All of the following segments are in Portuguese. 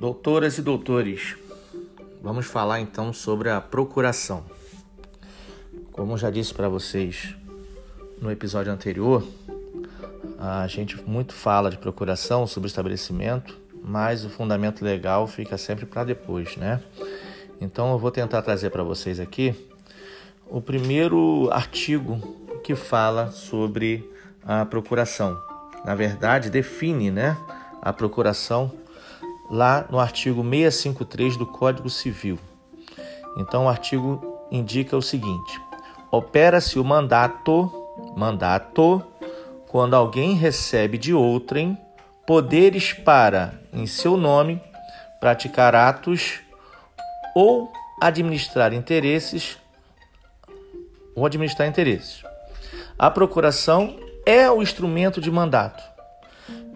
Doutoras e doutores, vamos falar então sobre a procuração. Como já disse para vocês no episódio anterior, a gente muito fala de procuração sobre estabelecimento, mas o fundamento legal fica sempre para depois, né? Então eu vou tentar trazer para vocês aqui o primeiro artigo que fala sobre a procuração. Na verdade, define, né, a procuração lá no artigo 653 do Código Civil. Então, o artigo indica o seguinte: opera-se o mandato, mandato, quando alguém recebe de outrem poderes para, em seu nome, praticar atos ou administrar interesses ou administrar interesses. A procuração é o instrumento de mandato.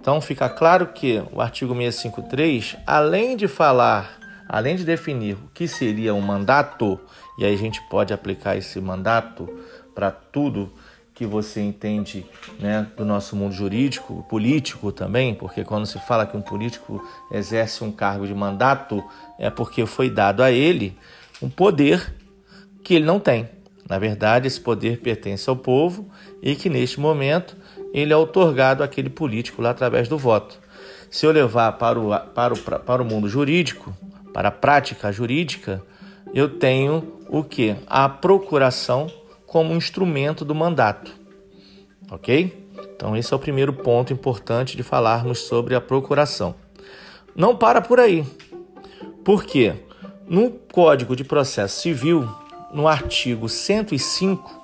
Então fica claro que o artigo 653, além de falar, além de definir o que seria um mandato, e aí a gente pode aplicar esse mandato para tudo que você entende né, do nosso mundo jurídico, político também, porque quando se fala que um político exerce um cargo de mandato, é porque foi dado a ele um poder que ele não tem. Na verdade, esse poder pertence ao povo e que neste momento ele é otorgado àquele político lá através do voto. Se eu levar para o, para o, para o mundo jurídico, para a prática jurídica, eu tenho o que? A procuração como instrumento do mandato. Ok? Então, esse é o primeiro ponto importante de falarmos sobre a procuração. Não para por aí. Por quê? No Código de Processo Civil, no artigo 105,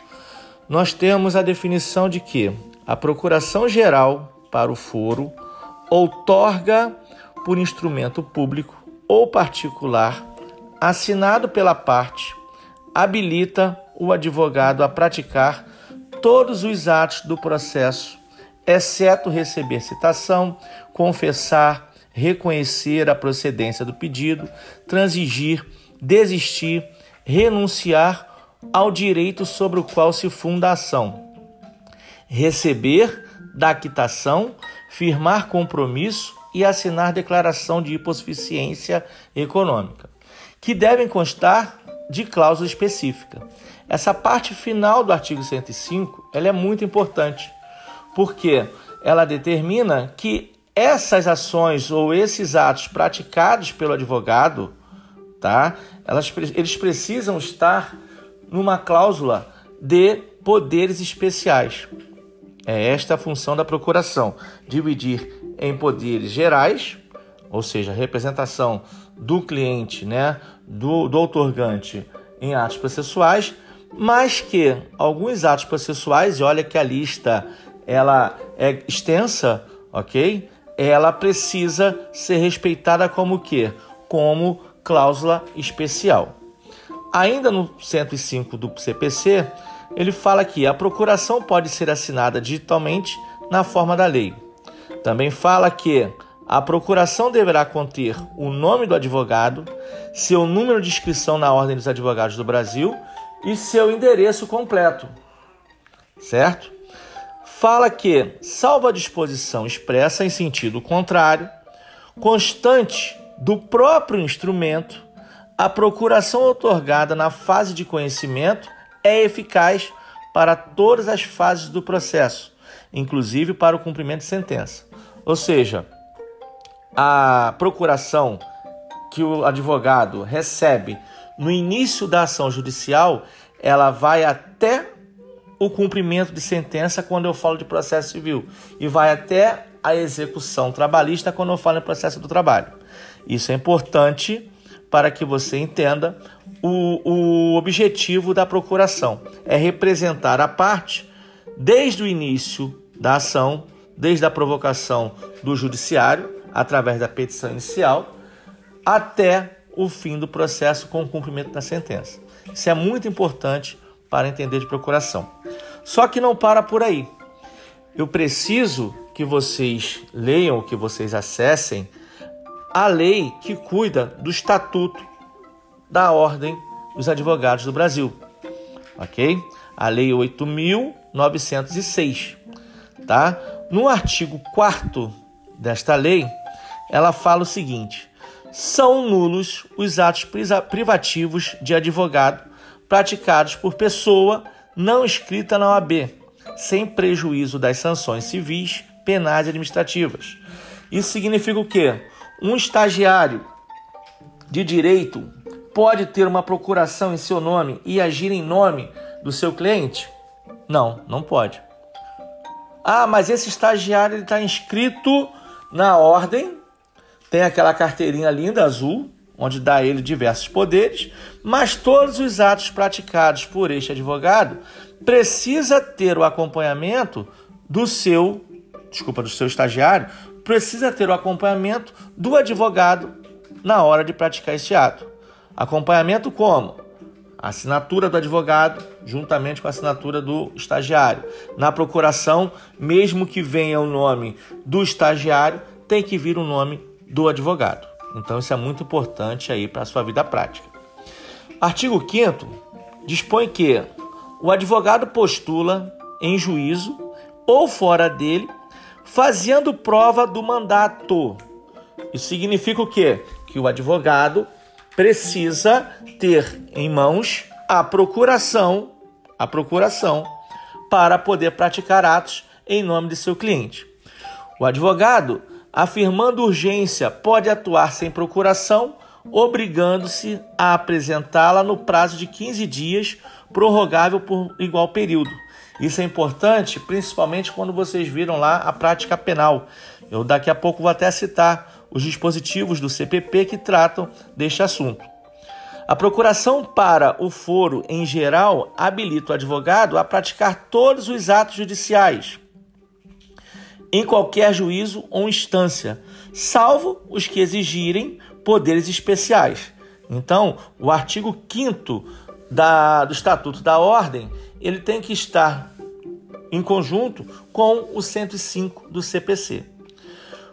nós temos a definição de que a Procuração Geral para o foro outorga por instrumento público ou particular, assinado pela parte, habilita o advogado a praticar todos os atos do processo, exceto receber citação, confessar, reconhecer a procedência do pedido, transigir, desistir, renunciar ao direito sobre o qual se funda a ação receber da quitação, firmar compromisso e assinar declaração de hipossuficiência econômica, que devem constar de cláusula específica. Essa parte final do artigo 105 ela é muito importante, porque ela determina que essas ações ou esses atos praticados pelo advogado, tá? Elas, eles precisam estar numa cláusula de poderes especiais. É esta a função da procuração: dividir em poderes gerais, ou seja, representação do cliente, né, do, do outorgante em atos processuais, mas que alguns atos processuais, e olha que a lista ela é extensa, ok? Ela precisa ser respeitada como que? Como cláusula especial. Ainda no 105 do CPC, ele fala que a procuração pode ser assinada digitalmente na forma da lei. Também fala que a procuração deverá conter o nome do advogado, seu número de inscrição na Ordem dos Advogados do Brasil e seu endereço completo. Certo? Fala que, salvo a disposição expressa em sentido contrário, constante do próprio instrumento, a procuração otorgada na fase de conhecimento é eficaz para todas as fases do processo, inclusive para o cumprimento de sentença. Ou seja, a procuração que o advogado recebe no início da ação judicial, ela vai até o cumprimento de sentença quando eu falo de processo civil e vai até a execução trabalhista quando eu falo em processo do trabalho. Isso é importante para que você entenda o, o objetivo da procuração: é representar a parte desde o início da ação, desde a provocação do judiciário, através da petição inicial, até o fim do processo com o cumprimento da sentença. Isso é muito importante para entender de procuração. Só que não para por aí. Eu preciso que vocês leiam, que vocês acessem a lei que cuida do estatuto da Ordem dos Advogados do Brasil, ok? A Lei 8.906, tá? No artigo 4 desta lei, ela fala o seguinte: são nulos os atos privativos de advogado praticados por pessoa não inscrita na OAB, sem prejuízo das sanções civis, penais e administrativas. Isso significa o quê? Um estagiário de direito pode ter uma procuração em seu nome e agir em nome do seu cliente? Não, não pode. Ah, mas esse estagiário está inscrito na ordem, tem aquela carteirinha linda azul, onde dá a ele diversos poderes, mas todos os atos praticados por este advogado precisa ter o acompanhamento do seu, desculpa, do seu estagiário, precisa ter o acompanhamento do advogado na hora de praticar este ato. Acompanhamento como? assinatura do advogado juntamente com a assinatura do estagiário. Na procuração, mesmo que venha o nome do estagiário, tem que vir o nome do advogado. Então isso é muito importante aí para a sua vida prática. Artigo 5 dispõe que o advogado postula em juízo ou fora dele, fazendo prova do mandato. Isso significa o quê? Que o advogado precisa ter em mãos a procuração, a procuração para poder praticar atos em nome de seu cliente. O advogado, afirmando urgência, pode atuar sem procuração, obrigando-se a apresentá-la no prazo de 15 dias, prorrogável por igual período. Isso é importante, principalmente quando vocês viram lá a prática penal. Eu daqui a pouco vou até citar os dispositivos do CPP que tratam deste assunto. A procuração para o foro em geral habilita o advogado a praticar todos os atos judiciais em qualquer juízo ou instância, salvo os que exigirem poderes especiais. Então, o artigo 5 da, do Estatuto da Ordem, ele tem que estar em conjunto com o 105 do CPC.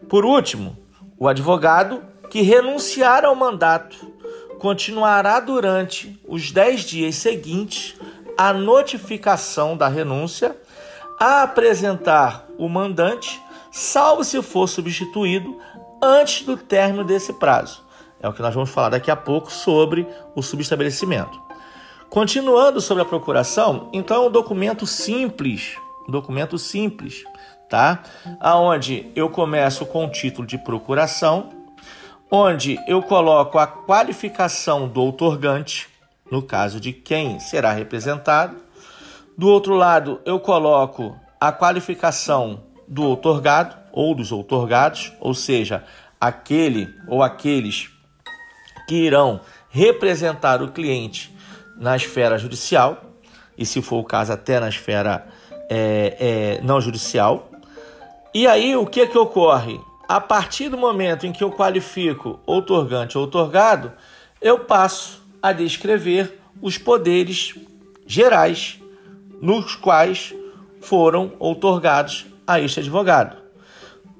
Por último, o advogado que renunciar ao mandato continuará durante os dez dias seguintes à notificação da renúncia a apresentar o mandante, salvo se for substituído antes do término desse prazo. É o que nós vamos falar daqui a pouco sobre o subestabelecimento. Continuando sobre a procuração, então é um documento simples, um documento simples, tá? Aonde eu começo com o título de procuração, onde eu coloco a qualificação do outorgante, no caso de quem será representado. Do outro lado, eu coloco a qualificação do outorgado ou dos outorgados, ou seja, aquele ou aqueles que irão representar o cliente na esfera judicial, e se for o caso, até na esfera é, é, não judicial. E aí o que que ocorre? A partir do momento em que eu qualifico outorgante ou outorgado, eu passo a descrever os poderes gerais nos quais foram outorgados a este advogado.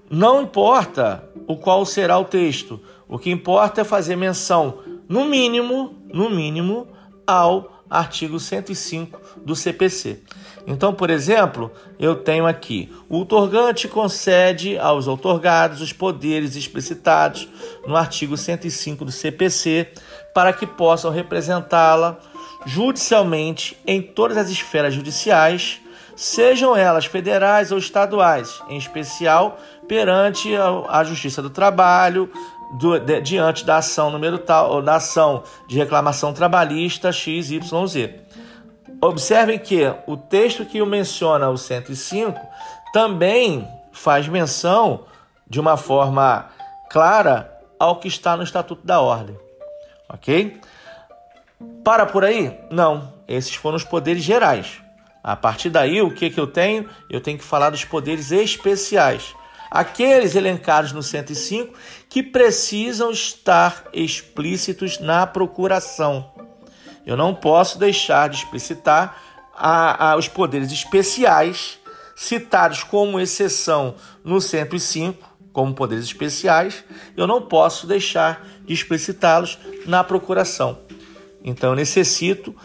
Não importa o qual será o texto, o que importa é fazer menção, no mínimo, no mínimo, ao artigo 105 do CPC. Então, por exemplo, eu tenho aqui: o outorgante concede aos outorgados os poderes explicitados no artigo 105 do CPC para que possam representá-la judicialmente em todas as esferas judiciais, sejam elas federais ou estaduais, em especial perante a Justiça do Trabalho, do, de, diante da ação número tal, ou da ação de reclamação trabalhista XYZ. Observem que o texto que o menciona o 105 também faz menção de uma forma clara ao que está no Estatuto da Ordem. Ok? Para por aí? Não. Esses foram os poderes gerais. A partir daí, o que, que eu tenho? Eu tenho que falar dos poderes especiais. Aqueles elencados no 105 que precisam estar explícitos na procuração. Eu não posso deixar de explicitar a, a, os poderes especiais citados como exceção no 105, como poderes especiais, eu não posso deixar de explicitá-los na procuração. Então, eu necessito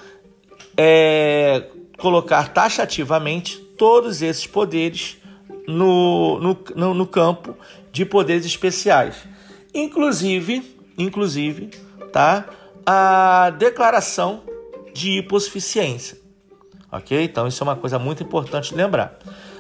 é, colocar taxativamente todos esses poderes no, no, no, no campo de poderes especiais. Inclusive, inclusive, tá? A declaração de hipossuficiência. Ok? Então, isso é uma coisa muito importante lembrar.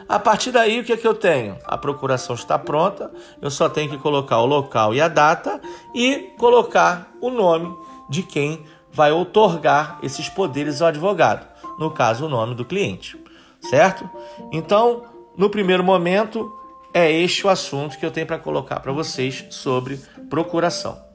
A partir daí, o que é que eu tenho? A procuração está pronta, eu só tenho que colocar o local e a data e colocar o nome de quem vai otorgar esses poderes ao advogado, no caso, o nome do cliente, certo? Então, no primeiro momento, é este o assunto que eu tenho para colocar para vocês sobre procuração.